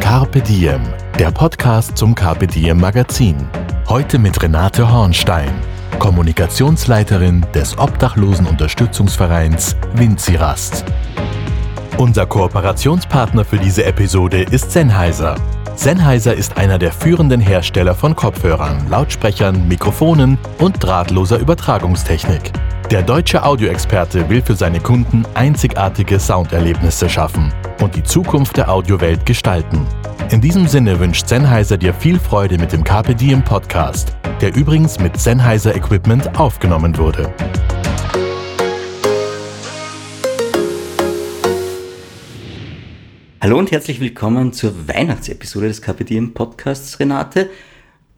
Carpe Diem, der Podcast zum Carpe Diem Magazin. Heute mit Renate Hornstein, Kommunikationsleiterin des Obdachlosenunterstützungsvereins Winzirast. Unser Kooperationspartner für diese Episode ist Sennheiser. Sennheiser ist einer der führenden Hersteller von Kopfhörern, Lautsprechern, Mikrofonen und drahtloser Übertragungstechnik. Der deutsche Audioexperte will für seine Kunden einzigartige Sounderlebnisse schaffen und die Zukunft der Audiowelt gestalten. In diesem Sinne wünscht Sennheiser dir viel Freude mit dem Carpe Diem Podcast, der übrigens mit Sennheiser Equipment aufgenommen wurde. Hallo und herzlich willkommen zur Weihnachtsepisode des Carpe Diem Podcasts, Renate.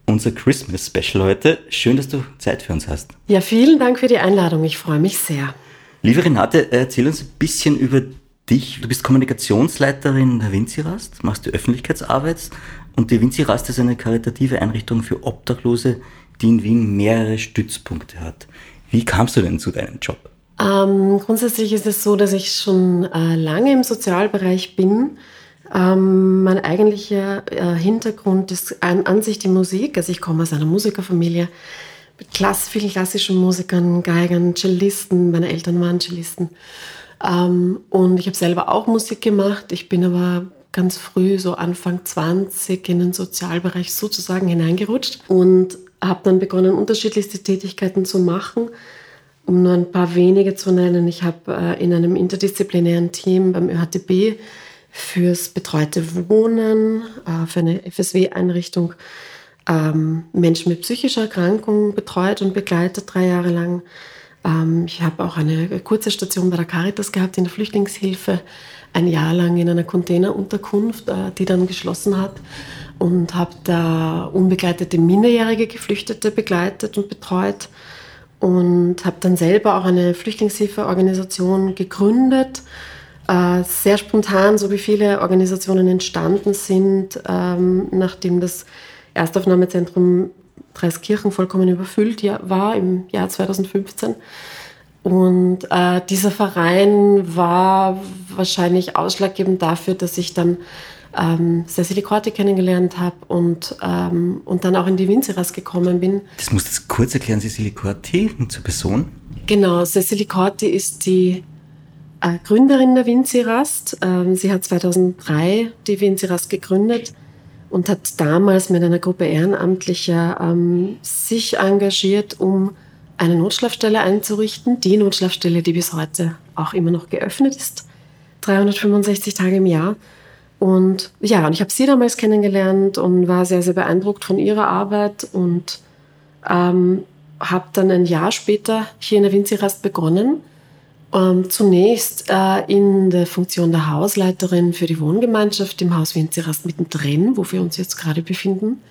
Unser Christmas Special heute. Schön, dass du Zeit für uns hast. Ja, vielen Dank für die Einladung. Ich freue mich sehr. Liebe Renate, erzähl uns ein bisschen über dich. Du bist Kommunikationsleiterin der Winzirast, machst die Öffentlichkeitsarbeit und die Winzirast ist eine karitative Einrichtung für Obdachlose, die in Wien mehrere Stützpunkte hat. Wie kamst du denn zu deinem Job? Ähm, grundsätzlich ist es so, dass ich schon äh, lange im Sozialbereich bin. Ähm, mein eigentlicher äh, Hintergrund ist an, an, sich die Musik. Also ich komme aus einer Musikerfamilie mit klass, vielen klassischen Musikern, Geigern, Cellisten. Meine Eltern waren Cellisten. Ähm, und ich habe selber auch Musik gemacht. Ich bin aber ganz früh, so Anfang 20, in den Sozialbereich sozusagen hineingerutscht und habe dann begonnen, unterschiedlichste Tätigkeiten zu machen. Um nur ein paar wenige zu nennen, ich habe äh, in einem interdisziplinären Team beim ÖHTB fürs betreute Wohnen, äh, für eine FSW-Einrichtung ähm, Menschen mit psychischer Erkrankung betreut und begleitet drei Jahre lang. Ähm, ich habe auch eine kurze Station bei der Caritas gehabt in der Flüchtlingshilfe, ein Jahr lang in einer Containerunterkunft, äh, die dann geschlossen hat und habe da unbegleitete minderjährige Geflüchtete begleitet und betreut und habe dann selber auch eine Flüchtlingshilfeorganisation gegründet. Äh, sehr spontan, so wie viele Organisationen entstanden sind, ähm, nachdem das Erstaufnahmezentrum Dreiskirchen vollkommen überfüllt war im Jahr 2015. Und äh, dieser Verein war wahrscheinlich ausschlaggebend dafür, dass ich dann ähm, Cecily Corti kennengelernt habe und, ähm, und dann auch in die Winzeras gekommen bin. Das musst du kurz erklären, Cecily Corti zur Person. Genau, Cecily Corti ist die Gründerin der Winzerast. Ähm, sie hat 2003 die Winzerast gegründet und hat damals mit einer Gruppe Ehrenamtlicher ähm, sich engagiert, um eine Notschlafstelle einzurichten. Die Notschlafstelle, die bis heute auch immer noch geöffnet ist. 365 Tage im Jahr. Und ja, und ich habe sie damals kennengelernt und war sehr, sehr beeindruckt von ihrer Arbeit und ähm, habe dann ein Jahr später hier in der Winzirast begonnen. Ähm, zunächst äh, in der Funktion der Hausleiterin für die Wohngemeinschaft im Haus Winzirast mittendrin, wo wir uns jetzt gerade befinden.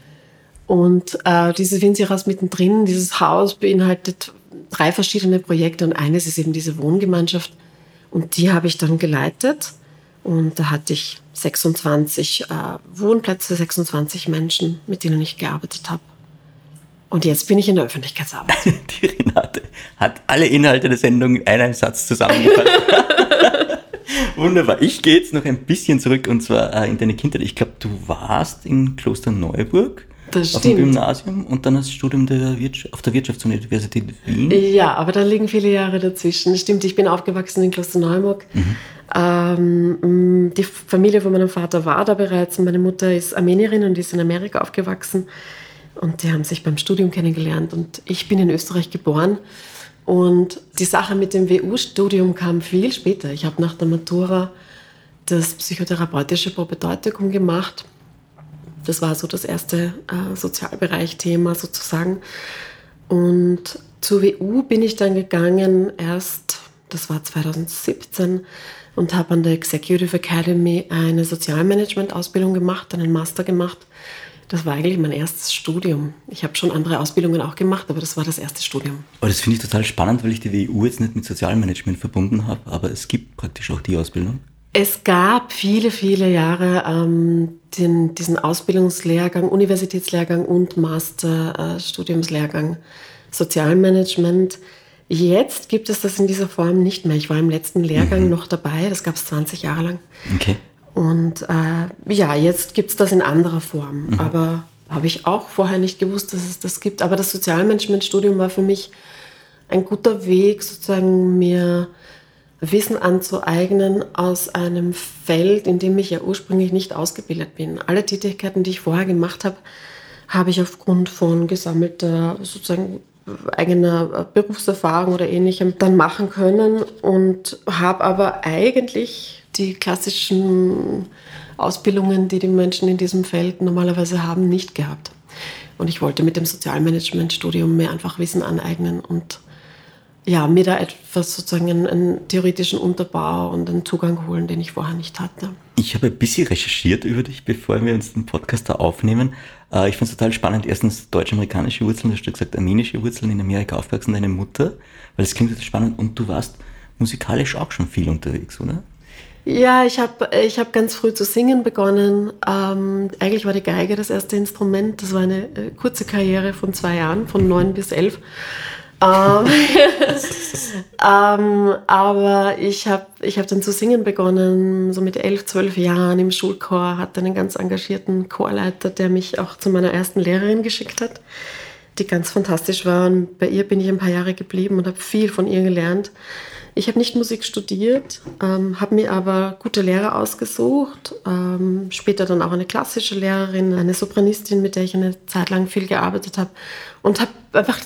Und äh, dieses Winzirast mittendrin, dieses Haus beinhaltet drei verschiedene Projekte und eines ist eben diese Wohngemeinschaft. Und die habe ich dann geleitet. Und da hatte ich 26 äh, Wohnplätze, 26 Menschen, mit denen ich gearbeitet habe. Und jetzt bin ich in der Öffentlichkeitsarbeit. Die Renate hat alle Inhalte der Sendung in einem Satz zusammengefasst. Wunderbar. Ich gehe jetzt noch ein bisschen zurück und zwar äh, in deine Kindheit. Ich glaube, du warst in Kloster Neuburg das auf stimmt. dem Gymnasium und dann das Studium der auf der Wirtschaftsuniversität Wien. Ja, aber da liegen viele Jahre dazwischen. Stimmt, ich bin aufgewachsen in Klosterneuburg. Mhm. Ähm, die Familie von meinem Vater war da bereits. Meine Mutter ist Armenierin und ist in Amerika aufgewachsen. Und die haben sich beim Studium kennengelernt. Und ich bin in Österreich geboren. Und die Sache mit dem WU-Studium kam viel später. Ich habe nach der Matura das psychotherapeutische Propedeutikum gemacht das war so das erste äh, Sozialbereich-Thema sozusagen. Und zur WU bin ich dann gegangen erst, das war 2017, und habe an der Executive Academy eine Sozialmanagement-Ausbildung gemacht, einen Master gemacht Das war eigentlich mein erstes Studium. Ich habe schon andere Ausbildungen auch gemacht, aber das war das erste Studium. Aber das finde ich total spannend, weil ich die WU jetzt nicht mit Sozialmanagement verbunden habe, aber es gibt praktisch auch die Ausbildung. Es gab viele, viele Jahre ähm, den, diesen Ausbildungslehrgang, Universitätslehrgang und Masterstudiumslehrgang äh, Sozialmanagement. Jetzt gibt es das in dieser Form nicht mehr. Ich war im letzten Lehrgang mhm. noch dabei, das gab es 20 Jahre lang. Okay. Und äh, ja, jetzt gibt es das in anderer Form. Mhm. Aber habe ich auch vorher nicht gewusst, dass es das gibt. Aber das Sozialmanagementstudium war für mich ein guter Weg, sozusagen mir Wissen anzueignen aus einem Feld, in dem ich ja ursprünglich nicht ausgebildet bin. Alle Tätigkeiten, die ich vorher gemacht habe, habe ich aufgrund von gesammelter sozusagen eigener Berufserfahrung oder ähnlichem dann machen können und habe aber eigentlich die klassischen Ausbildungen, die die Menschen in diesem Feld normalerweise haben, nicht gehabt. Und ich wollte mit dem Sozialmanagementstudium mir einfach Wissen aneignen und ja, mir da etwas sozusagen einen, einen, theoretischen Unterbau und einen Zugang holen, den ich vorher nicht hatte. Ich habe ein bisschen recherchiert über dich, bevor wir uns den Podcast da aufnehmen. Äh, ich finde es total spannend. Erstens deutsch-amerikanische Wurzeln, du hast gesagt armenische Wurzeln in Amerika aufgewachsen, deine Mutter, weil es klingt total spannend und du warst musikalisch auch schon viel unterwegs, oder? Ja, ich habe ich hab ganz früh zu singen begonnen. Ähm, eigentlich war die Geige das erste Instrument. Das war eine äh, kurze Karriere von zwei Jahren, von neun bis elf. Ähm, ähm, aber ich habe ich hab dann zu singen begonnen, so mit elf, zwölf Jahren im Schulchor, hatte einen ganz engagierten Chorleiter, der mich auch zu meiner ersten Lehrerin geschickt hat, die ganz fantastisch war. Und bei ihr bin ich ein paar Jahre geblieben und habe viel von ihr gelernt. Ich habe nicht Musik studiert, ähm, habe mir aber gute Lehrer ausgesucht. Ähm, später dann auch eine klassische Lehrerin, eine Sopranistin, mit der ich eine Zeit lang viel gearbeitet habe. Und habe einfach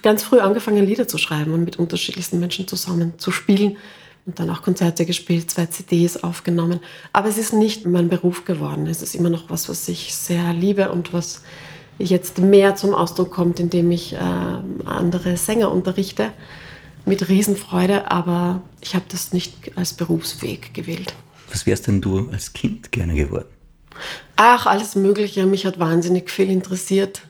ganz früh angefangen, Lieder zu schreiben und mit unterschiedlichsten Menschen zusammen zu spielen. Und dann auch Konzerte gespielt, zwei CDs aufgenommen. Aber es ist nicht mein Beruf geworden. Es ist immer noch was, was ich sehr liebe und was jetzt mehr zum Ausdruck kommt, indem ich äh, andere Sänger unterrichte mit Riesenfreude, aber ich habe das nicht als Berufsweg gewählt. Was wärst denn du als Kind gerne geworden? Ach, alles Mögliche. Mich hat wahnsinnig viel interessiert.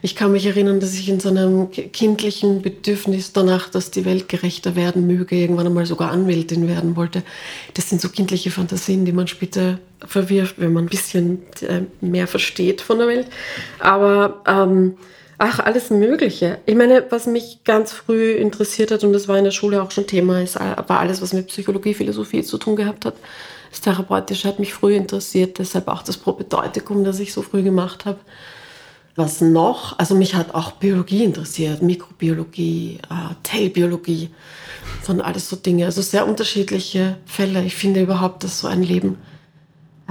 Ich kann mich erinnern, dass ich in so einem kindlichen Bedürfnis danach, dass die Welt gerechter werden möge, irgendwann einmal sogar Anwältin werden wollte. Das sind so kindliche Fantasien, die man später verwirft, wenn man ein bisschen äh, mehr versteht von der Welt. Aber ähm, Ach, alles Mögliche. Ich meine, was mich ganz früh interessiert hat, und das war in der Schule auch schon Thema, ist, war alles, was mit Psychologie, Philosophie zu tun gehabt hat. Das Therapeutische hat mich früh interessiert, deshalb auch das Propedeutikum, das ich so früh gemacht habe. Was noch? Also mich hat auch Biologie interessiert, Mikrobiologie, äh, Tellbiologie, von alles so Dinge. Also sehr unterschiedliche Fälle. Ich finde überhaupt, dass so ein Leben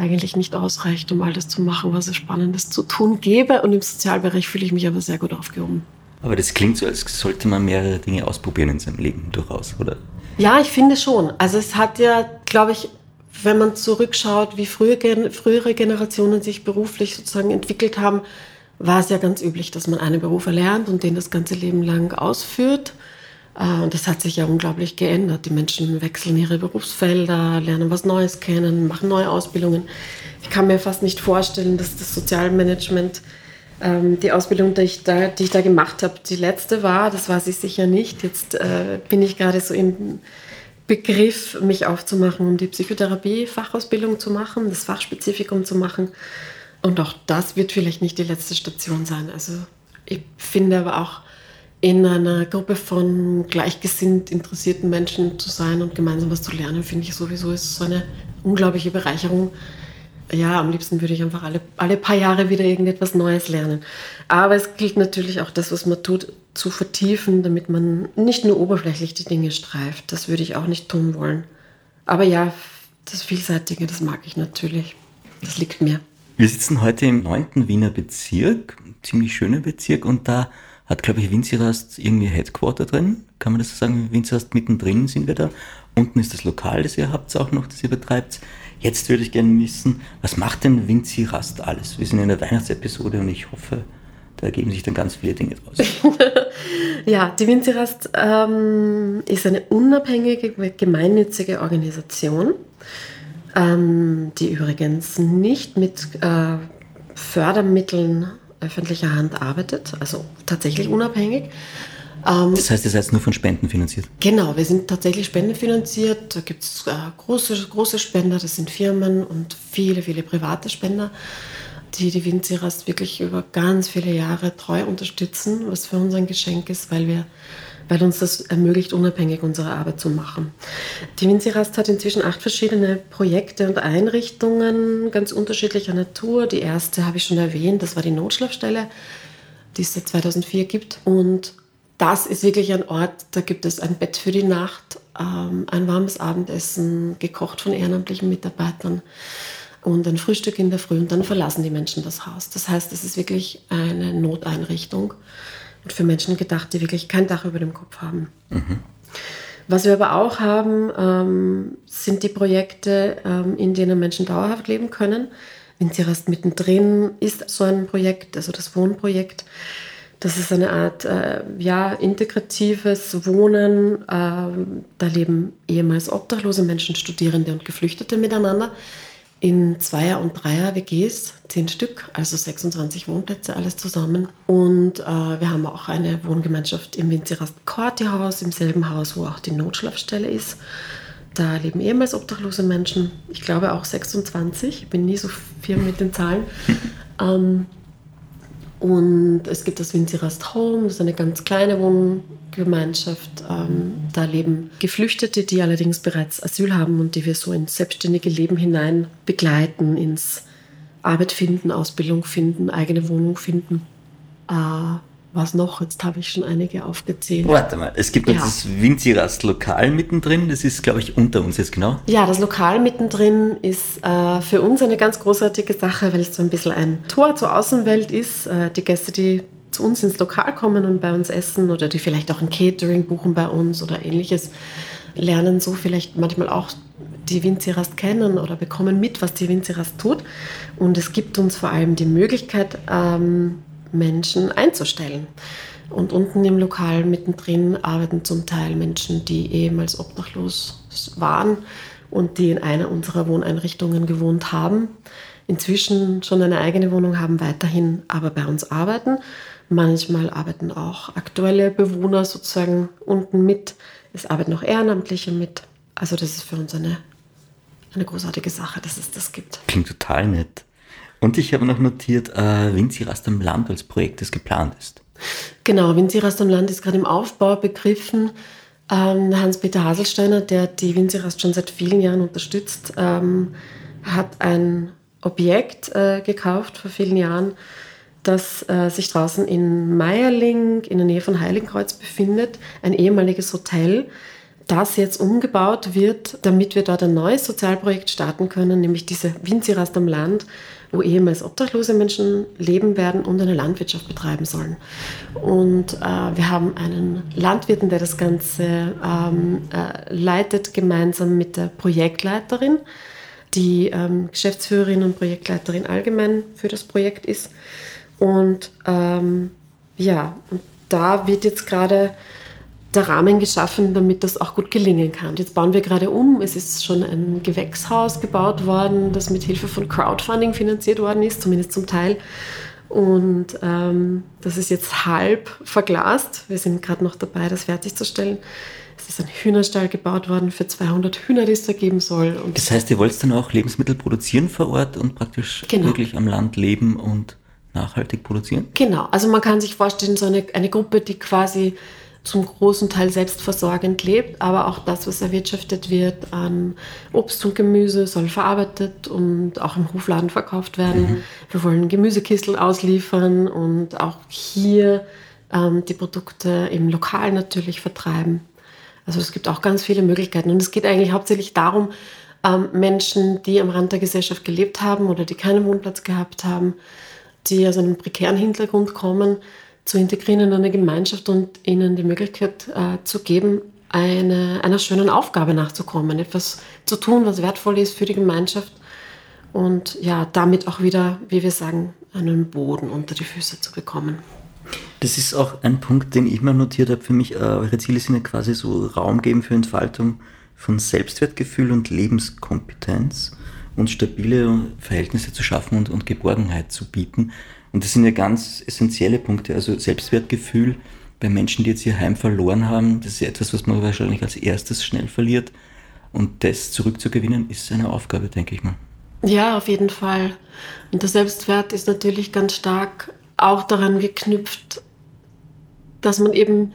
eigentlich nicht ausreicht, um all das zu machen, was es Spannendes zu tun gäbe. Und im Sozialbereich fühle ich mich aber sehr gut aufgehoben. Aber das klingt so, als sollte man mehrere Dinge ausprobieren in seinem Leben durchaus, oder? Ja, ich finde schon. Also es hat ja, glaube ich, wenn man zurückschaut, wie frühe, frühere Generationen sich beruflich sozusagen entwickelt haben, war es ja ganz üblich, dass man einen Beruf erlernt und den das ganze Leben lang ausführt. Äh, und das hat sich ja unglaublich geändert. Die Menschen wechseln ihre Berufsfelder, lernen was Neues kennen, machen neue Ausbildungen. Ich kann mir fast nicht vorstellen, dass das Sozialmanagement ähm, die Ausbildung, die ich, da, die ich da gemacht habe, die letzte war. Das war sie sicher nicht. Jetzt äh, bin ich gerade so im Begriff, mich aufzumachen, um die Psychotherapie-Fachausbildung zu machen, das Fachspezifikum zu machen. Und auch das wird vielleicht nicht die letzte Station sein. Also ich finde aber auch, in einer Gruppe von gleichgesinnt interessierten Menschen zu sein und gemeinsam was zu lernen, finde ich sowieso ist so eine unglaubliche Bereicherung. Ja, am liebsten würde ich einfach alle, alle paar Jahre wieder irgendetwas Neues lernen. Aber es gilt natürlich auch das, was man tut, zu vertiefen, damit man nicht nur oberflächlich die Dinge streift. Das würde ich auch nicht tun wollen. Aber ja, das Vielseitige, das mag ich natürlich. Das liegt mir. Wir sitzen heute im 9. Wiener Bezirk, ziemlich schöner Bezirk, und da hat, glaube ich, Winzirast irgendwie Headquarter drin. Kann man das so sagen? Winzirast mittendrin sind wir da. Unten ist das Lokal, das ihr habt auch noch, das ihr betreibt. Jetzt würde ich gerne wissen, was macht denn Winzirast alles? Wir sind in der Weihnachtsepisode und ich hoffe, da ergeben sich dann ganz viele Dinge draus. ja, die Winzirast ähm, ist eine unabhängige, gemeinnützige Organisation, ähm, die übrigens nicht mit äh, Fördermitteln öffentlicher Hand arbeitet, also tatsächlich unabhängig. Ähm, das heißt, ihr seid nur von Spenden finanziert? Genau, wir sind tatsächlich spendenfinanziert. Da gibt es äh, große, große Spender, das sind Firmen und viele, viele private Spender, die die Winzirast wirklich über ganz viele Jahre treu unterstützen, was für uns ein Geschenk ist, weil wir weil uns das ermöglicht, unabhängig unsere Arbeit zu machen. Die Winzirast hat inzwischen acht verschiedene Projekte und Einrichtungen ganz unterschiedlicher Natur. Die erste habe ich schon erwähnt, das war die Notschlafstelle, die es seit 2004 gibt. Und das ist wirklich ein Ort, da gibt es ein Bett für die Nacht, ähm, ein warmes Abendessen, gekocht von ehrenamtlichen Mitarbeitern und ein Frühstück in der Früh und dann verlassen die Menschen das Haus. Das heißt, es ist wirklich eine Noteinrichtung und für Menschen gedacht, die wirklich kein Dach über dem Kopf haben. Mhm. Was wir aber auch haben, ähm, sind die Projekte, ähm, in denen Menschen dauerhaft leben können. Winzierast mittendrin ist so ein Projekt, also das Wohnprojekt. Das ist eine Art äh, ja, integratives Wohnen. Ähm, da leben ehemals obdachlose Menschen, Studierende und Geflüchtete miteinander in Zweier- und Dreier-WGs, zehn Stück, also 26 Wohnplätze, alles zusammen. Und äh, wir haben auch eine Wohngemeinschaft im Winzirast-Korti-Haus, im selben Haus, wo auch die Notschlafstelle ist. Da leben ehemals obdachlose Menschen, ich glaube auch 26, ich bin nie so firm mit den Zahlen. ähm, und es gibt das Winzirast Home, das ist eine ganz kleine Wohngemeinschaft. Ähm, da leben Geflüchtete, die allerdings bereits Asyl haben und die wir so ins selbstständige Leben hinein begleiten, ins Arbeit finden, Ausbildung finden, eigene Wohnung finden. Äh, was noch? Jetzt habe ich schon einige aufgezählt. Warte mal, es gibt noch ja. das Winzirast Lokal mittendrin. Das ist, glaube ich, unter uns jetzt genau. Ja, das Lokal mittendrin ist äh, für uns eine ganz großartige Sache, weil es so ein bisschen ein Tor zur Außenwelt ist. Äh, die Gäste, die zu uns ins Lokal kommen und bei uns essen oder die vielleicht auch ein Catering buchen bei uns oder ähnliches, lernen so vielleicht manchmal auch die Winzirast kennen oder bekommen mit, was die Winzirast tut. Und es gibt uns vor allem die Möglichkeit, ähm, Menschen einzustellen. Und unten im Lokal mittendrin arbeiten zum Teil Menschen, die ehemals obdachlos waren und die in einer unserer Wohneinrichtungen gewohnt haben, inzwischen schon eine eigene Wohnung haben, weiterhin aber bei uns arbeiten. Manchmal arbeiten auch aktuelle Bewohner sozusagen unten mit. Es arbeiten auch Ehrenamtliche mit. Also das ist für uns eine, eine großartige Sache, dass es das gibt. Klingt total nett. Und ich habe noch notiert, äh, Winzirast am Land als Projekt, das geplant ist. Genau, Winzirast am Land ist gerade im Aufbau begriffen. Ähm, Hans-Peter Haselsteiner, der die Winzirast schon seit vielen Jahren unterstützt, ähm, hat ein Objekt äh, gekauft vor vielen Jahren, das äh, sich draußen in Meierling in der Nähe von Heiligenkreuz befindet, ein ehemaliges Hotel, das jetzt umgebaut wird, damit wir dort ein neues Sozialprojekt starten können, nämlich diese Winzirast am Land, wo ehemals obdachlose Menschen leben werden und eine Landwirtschaft betreiben sollen. Und äh, wir haben einen Landwirten, der das Ganze ähm, äh, leitet, gemeinsam mit der Projektleiterin, die ähm, Geschäftsführerin und Projektleiterin allgemein für das Projekt ist. Und ähm, ja, und da wird jetzt gerade der Rahmen geschaffen, damit das auch gut gelingen kann. Jetzt bauen wir gerade um. Es ist schon ein Gewächshaus gebaut worden, das mit Hilfe von Crowdfunding finanziert worden ist, zumindest zum Teil. Und ähm, das ist jetzt halb verglast. Wir sind gerade noch dabei, das fertigzustellen. Es ist ein Hühnerstall gebaut worden für 200 Hühner, die es da geben soll. Und das heißt, ihr wollt dann auch Lebensmittel produzieren vor Ort und praktisch genau. wirklich am Land leben und nachhaltig produzieren? Genau. Also man kann sich vorstellen, so eine, eine Gruppe, die quasi zum großen Teil selbstversorgend lebt, aber auch das, was erwirtschaftet wird an Obst und Gemüse, soll verarbeitet und auch im Hofladen verkauft werden. Mhm. Wir wollen Gemüsekistel ausliefern und auch hier ähm, die Produkte im Lokal natürlich vertreiben. Also es gibt auch ganz viele Möglichkeiten und es geht eigentlich hauptsächlich darum, ähm, Menschen, die am Rand der Gesellschaft gelebt haben oder die keinen Wohnplatz gehabt haben, die aus einem prekären Hintergrund kommen, zu integrieren in eine Gemeinschaft und ihnen die Möglichkeit äh, zu geben, eine, einer schönen Aufgabe nachzukommen, etwas zu tun, was wertvoll ist für die Gemeinschaft und ja, damit auch wieder, wie wir sagen, einen Boden unter die Füße zu bekommen. Das ist auch ein Punkt, den ich mal notiert habe für mich. Äh, eure Ziele sind ja quasi so Raum geben für Entfaltung von Selbstwertgefühl und Lebenskompetenz. Uns stabile Verhältnisse zu schaffen und, und Geborgenheit zu bieten. Und das sind ja ganz essentielle Punkte. Also Selbstwertgefühl bei Menschen, die jetzt ihr Heim verloren haben, das ist etwas, was man wahrscheinlich als erstes schnell verliert. Und das zurückzugewinnen, ist eine Aufgabe, denke ich mal. Ja, auf jeden Fall. Und der Selbstwert ist natürlich ganz stark auch daran geknüpft, dass man eben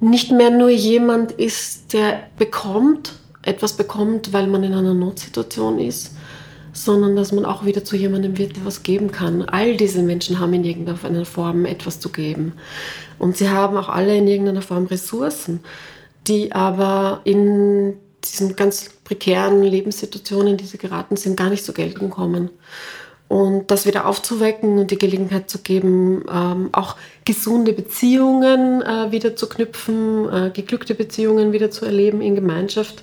nicht mehr nur jemand ist, der bekommt, etwas bekommt, weil man in einer Notsituation ist, sondern dass man auch wieder zu jemandem wird, der was geben kann. All diese Menschen haben in irgendeiner Form etwas zu geben. Und sie haben auch alle in irgendeiner Form Ressourcen, die aber in diesen ganz prekären Lebenssituationen, in die sie geraten sind, gar nicht zur Geltung kommen. Und das wieder aufzuwecken und die Gelegenheit zu geben, ähm, auch gesunde Beziehungen äh, wieder zu knüpfen, äh, geglückte Beziehungen wieder zu erleben in Gemeinschaft,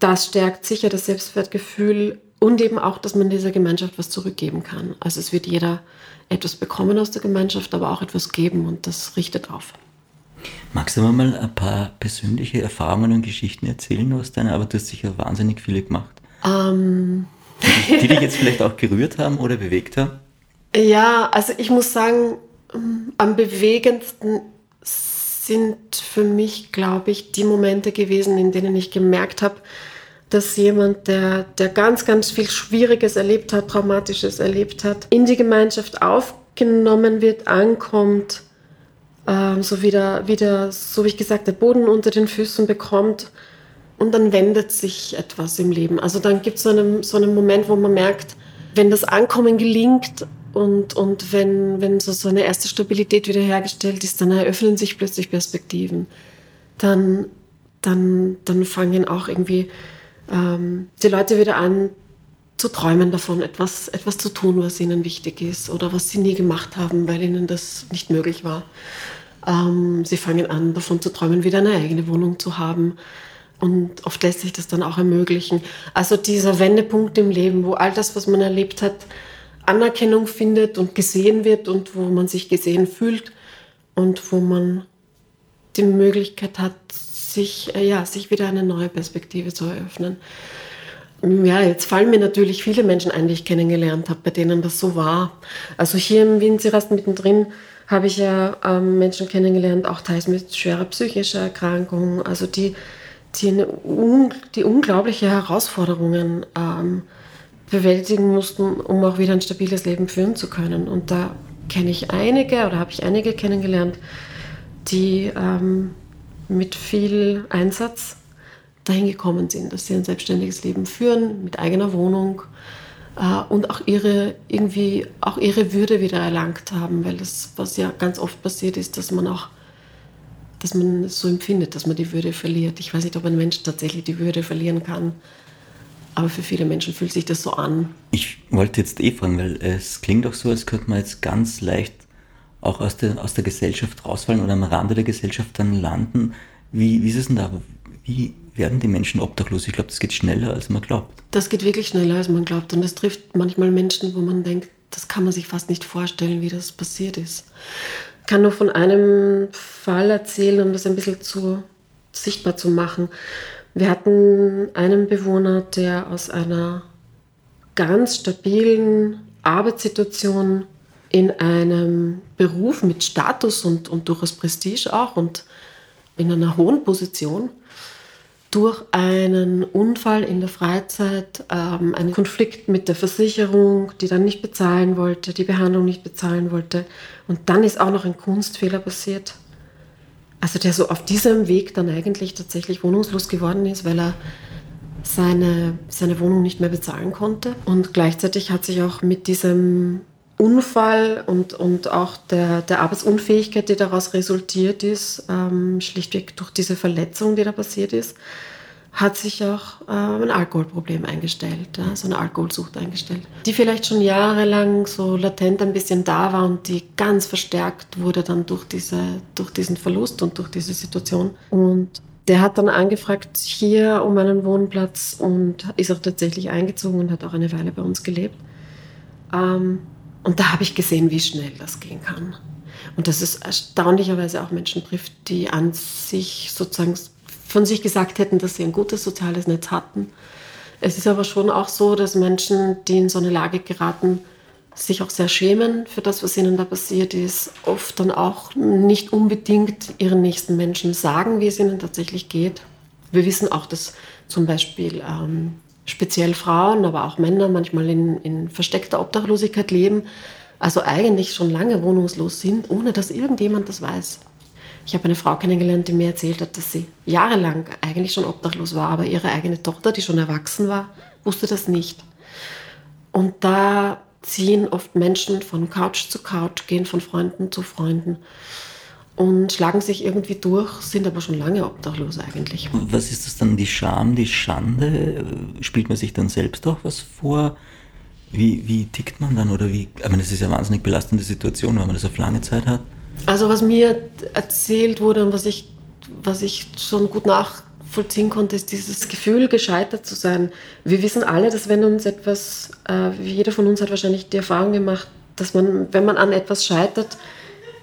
das stärkt sicher das Selbstwertgefühl und eben auch, dass man dieser Gemeinschaft was zurückgeben kann. Also es wird jeder etwas bekommen aus der Gemeinschaft, aber auch etwas geben und das richtet auf. Magst du mir mal ein paar persönliche Erfahrungen und Geschichten erzählen aus deiner Arbeit? Du hast sicher wahnsinnig viele gemacht. Ähm. Die, die dich jetzt vielleicht auch gerührt haben oder bewegt haben? Ja, also ich muss sagen, am bewegendsten sind für mich, glaube ich, die Momente gewesen, in denen ich gemerkt habe, dass jemand, der, der ganz, ganz viel Schwieriges erlebt hat, Traumatisches erlebt hat, in die Gemeinschaft aufgenommen wird, ankommt, ähm, so wieder, wieder, so wie ich gesagt, der Boden unter den Füßen bekommt und dann wendet sich etwas im Leben. Also dann gibt es so einen, so einen Moment, wo man merkt, wenn das Ankommen gelingt und, und wenn, wenn so, so eine erste Stabilität wiederhergestellt ist, dann eröffnen sich plötzlich Perspektiven. Dann, dann, dann fangen auch irgendwie ähm, die Leute wieder an zu träumen davon, etwas, etwas zu tun, was ihnen wichtig ist oder was sie nie gemacht haben, weil ihnen das nicht möglich war. Ähm, sie fangen an, davon zu träumen, wieder eine eigene Wohnung zu haben. Und oft lässt sich das dann auch ermöglichen. Also dieser Wendepunkt im Leben, wo all das, was man erlebt hat, Anerkennung findet und gesehen wird und wo man sich gesehen fühlt und wo man die Möglichkeit hat, sich, äh, ja, sich wieder eine neue Perspektive zu eröffnen. Ja, jetzt fallen mir natürlich viele Menschen ein, die ich kennengelernt habe, bei denen das so war. Also hier im Winzirast mittendrin habe ich ja ähm, Menschen kennengelernt, auch teils mit schwerer psychischer Erkrankung, also die, die, eine, die unglaubliche Herausforderungen ähm, bewältigen mussten, um auch wieder ein stabiles Leben führen zu können. Und da kenne ich einige oder habe ich einige kennengelernt, die ähm, mit viel Einsatz dahin gekommen sind, dass sie ein selbstständiges Leben führen, mit eigener Wohnung äh, und auch ihre, irgendwie auch ihre Würde wieder erlangt haben, weil das, was ja ganz oft passiert ist, dass man auch, dass man es so empfindet, dass man die Würde verliert. Ich weiß nicht, ob ein Mensch tatsächlich die Würde verlieren kann, aber für viele Menschen fühlt sich das so an. Ich wollte jetzt eh fragen, weil es klingt auch so, als könnte man jetzt ganz leicht auch aus der, aus der Gesellschaft rausfallen oder am Rande der Gesellschaft dann landen. Wie, wie ist es denn da? Wie werden die Menschen obdachlos? Ich glaube, das geht schneller, als man glaubt. Das geht wirklich schneller, als man glaubt. Und es trifft manchmal Menschen, wo man denkt, das kann man sich fast nicht vorstellen, wie das passiert ist. Ich kann nur von einem Fall erzählen, um das ein bisschen zu, sichtbar zu machen. Wir hatten einen Bewohner, der aus einer ganz stabilen Arbeitssituation in einem Beruf mit Status und, und durchaus Prestige auch und in einer hohen Position durch einen Unfall in der Freizeit, ähm, einen Konflikt mit der Versicherung, die dann nicht bezahlen wollte, die Behandlung nicht bezahlen wollte. Und dann ist auch noch ein Kunstfehler passiert. Also der so auf diesem Weg dann eigentlich tatsächlich wohnungslos geworden ist, weil er seine, seine Wohnung nicht mehr bezahlen konnte. Und gleichzeitig hat sich auch mit diesem Unfall und, und auch der, der Arbeitsunfähigkeit, die daraus resultiert ist, ähm, schlichtweg durch diese Verletzung, die da passiert ist, hat sich auch äh, ein Alkoholproblem eingestellt, ja, so eine Alkoholsucht eingestellt, die vielleicht schon jahrelang so latent ein bisschen da war und die ganz verstärkt wurde dann durch, diese, durch diesen Verlust und durch diese Situation. Und der hat dann angefragt hier um einen Wohnplatz und ist auch tatsächlich eingezogen und hat auch eine Weile bei uns gelebt. Ähm, und da habe ich gesehen, wie schnell das gehen kann. Und dass es erstaunlicherweise auch Menschen trifft, die an sich sozusagen von sich gesagt hätten, dass sie ein gutes soziales Netz hatten, Es ist aber schon auch so, dass Menschen, die in so eine Lage geraten, sich auch sehr schämen für das, was ihnen da passiert ist, oft dann auch nicht unbedingt ihren nächsten Menschen sagen, wie es ihnen tatsächlich geht. Wir wissen auch, dass zum Beispiel ähm, speziell Frauen, aber auch Männer manchmal in, in versteckter Obdachlosigkeit leben, also eigentlich schon lange wohnungslos sind, ohne dass irgendjemand das weiß. Ich habe eine Frau kennengelernt, die mir erzählt hat, dass sie jahrelang eigentlich schon obdachlos war, aber ihre eigene Tochter, die schon erwachsen war, wusste das nicht. Und da ziehen oft Menschen von Couch zu Couch, gehen von Freunden zu Freunden und schlagen sich irgendwie durch, sind aber schon lange obdachlos eigentlich. Was ist das dann, die Scham, die Schande? Spielt man sich dann selbst auch was vor? Wie, wie tickt man dann oder wie? Ich meine, das ist ja eine wahnsinnig belastende Situation, wenn man das auf lange Zeit hat. Also was mir erzählt wurde und was ich, was ich schon gut nachvollziehen konnte, ist dieses Gefühl, gescheitert zu sein. Wir wissen alle, dass wenn uns etwas, äh, jeder von uns hat wahrscheinlich die Erfahrung gemacht, dass man, wenn man an etwas scheitert,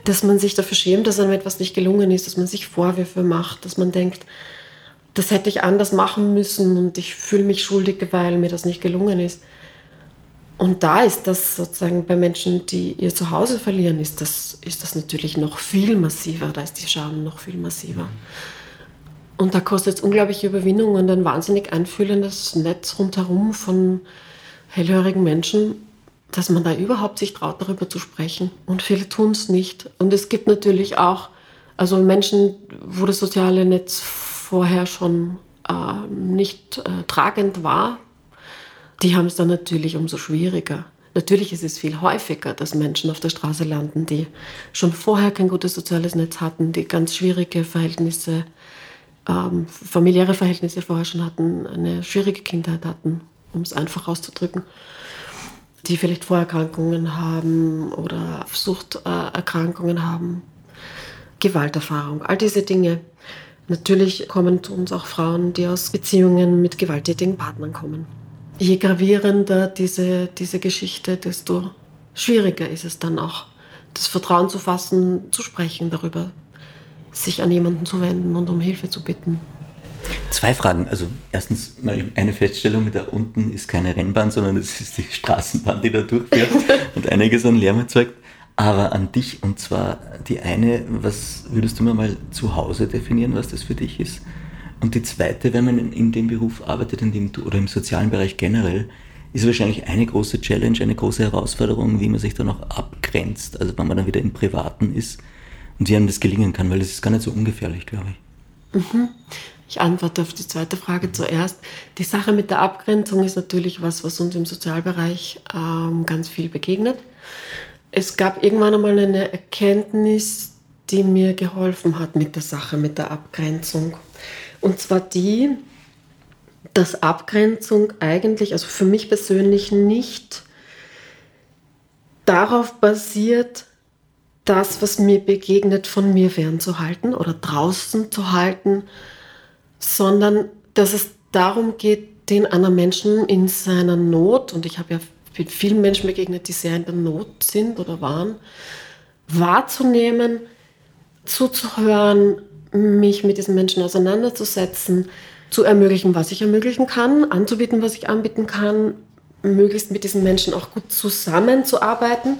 dass man sich dafür schämt, dass einem etwas nicht gelungen ist, dass man sich Vorwürfe macht, dass man denkt, das hätte ich anders machen müssen und ich fühle mich schuldig, weil mir das nicht gelungen ist. Und da ist das sozusagen bei Menschen, die ihr Zuhause verlieren, ist das, ist das natürlich noch viel massiver. Da ist die Scham noch viel massiver. Und da kostet es unglaubliche Überwindung und ein wahnsinnig einfühlendes Netz rundherum von hellhörigen Menschen, dass man da überhaupt sich traut, darüber zu sprechen. Und viele tun es nicht. Und es gibt natürlich auch also Menschen, wo das soziale Netz vorher schon äh, nicht äh, tragend war, die haben es dann natürlich umso schwieriger. Natürlich ist es viel häufiger, dass Menschen auf der Straße landen, die schon vorher kein gutes soziales Netz hatten, die ganz schwierige Verhältnisse, ähm, familiäre Verhältnisse vorher schon hatten, eine schwierige Kindheit hatten, um es einfach auszudrücken, die vielleicht Vorerkrankungen haben oder Suchterkrankungen haben, Gewalterfahrung, all diese Dinge. Natürlich kommen zu uns auch Frauen, die aus Beziehungen mit gewalttätigen Partnern kommen je gravierender diese, diese Geschichte, desto schwieriger ist es dann auch, das Vertrauen zu fassen, zu sprechen darüber, sich an jemanden zu wenden und um Hilfe zu bitten. Zwei Fragen. Also erstens mal eine Feststellung, da unten ist keine Rennbahn, sondern es ist die Straßenbahn, die da durchfährt und einiges an Lärm erzeugt. Aber an dich, und zwar die eine, was würdest du mir mal zu Hause definieren, was das für dich ist? Und die zweite, wenn man in dem Beruf arbeitet in dem, oder im sozialen Bereich generell, ist wahrscheinlich eine große Challenge, eine große Herausforderung, wie man sich dann auch abgrenzt, also wenn man dann wieder im Privaten ist und wie einem das gelingen kann, weil das ist gar nicht so ungefährlich, glaube ich. Mhm. Ich antworte auf die zweite Frage zuerst. Die Sache mit der Abgrenzung ist natürlich was, was uns im Sozialbereich ähm, ganz viel begegnet. Es gab irgendwann einmal eine Erkenntnis, die mir geholfen hat mit der Sache, mit der Abgrenzung. Und zwar die, dass Abgrenzung eigentlich, also für mich persönlich nicht darauf basiert, das, was mir begegnet, von mir fernzuhalten oder draußen zu halten, sondern dass es darum geht, den anderen Menschen in seiner Not, und ich habe ja mit vielen Menschen begegnet, die sehr in der Not sind oder waren, wahrzunehmen, zuzuhören, mich mit diesen Menschen auseinanderzusetzen, zu ermöglichen, was ich ermöglichen kann, anzubieten, was ich anbieten kann, möglichst mit diesen Menschen auch gut zusammenzuarbeiten,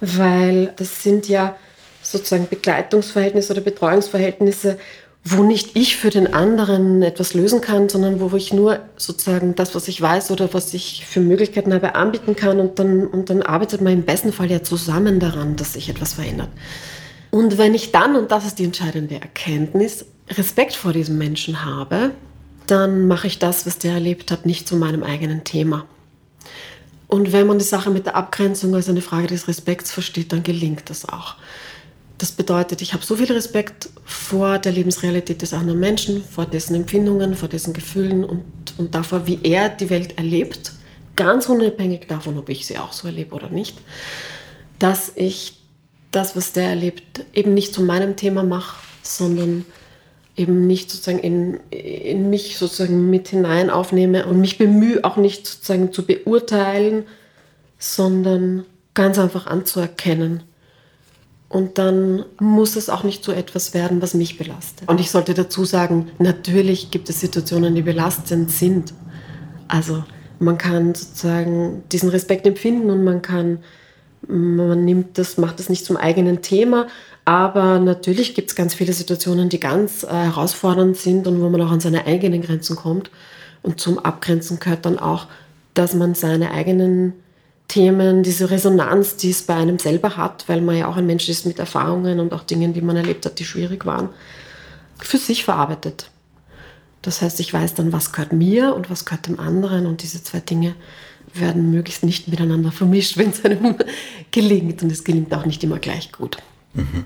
weil das sind ja sozusagen Begleitungsverhältnisse oder Betreuungsverhältnisse, wo nicht ich für den anderen etwas lösen kann, sondern wo ich nur sozusagen das, was ich weiß oder was ich für Möglichkeiten habe, anbieten kann und dann, und dann arbeitet man im besten Fall ja zusammen daran, dass sich etwas verändert. Und wenn ich dann, und das ist die entscheidende Erkenntnis, Respekt vor diesem Menschen habe, dann mache ich das, was der erlebt hat, nicht zu meinem eigenen Thema. Und wenn man die Sache mit der Abgrenzung als eine Frage des Respekts versteht, dann gelingt das auch. Das bedeutet, ich habe so viel Respekt vor der Lebensrealität des anderen Menschen, vor dessen Empfindungen, vor dessen Gefühlen und, und davor, wie er die Welt erlebt, ganz unabhängig davon, ob ich sie auch so erlebe oder nicht, dass ich das, was der erlebt, eben nicht zu meinem Thema mache, sondern eben nicht sozusagen in, in mich sozusagen mit hinein aufnehme und mich bemühe auch nicht sozusagen zu beurteilen, sondern ganz einfach anzuerkennen. Und dann muss es auch nicht so etwas werden, was mich belastet. Und ich sollte dazu sagen, natürlich gibt es Situationen, die belastend sind. Also man kann sozusagen diesen Respekt empfinden und man kann, man nimmt das, macht das nicht zum eigenen Thema, aber natürlich gibt es ganz viele Situationen, die ganz äh, herausfordernd sind und wo man auch an seine eigenen Grenzen kommt. Und zum Abgrenzen gehört dann auch, dass man seine eigenen Themen, diese Resonanz, die es bei einem selber hat, weil man ja auch ein Mensch ist mit Erfahrungen und auch Dingen, die man erlebt hat, die schwierig waren, für sich verarbeitet. Das heißt, ich weiß dann, was gehört mir und was gehört dem anderen und diese zwei Dinge werden möglichst nicht miteinander vermischt, wenn es einem gelingt und es gelingt auch nicht immer gleich gut. Mhm.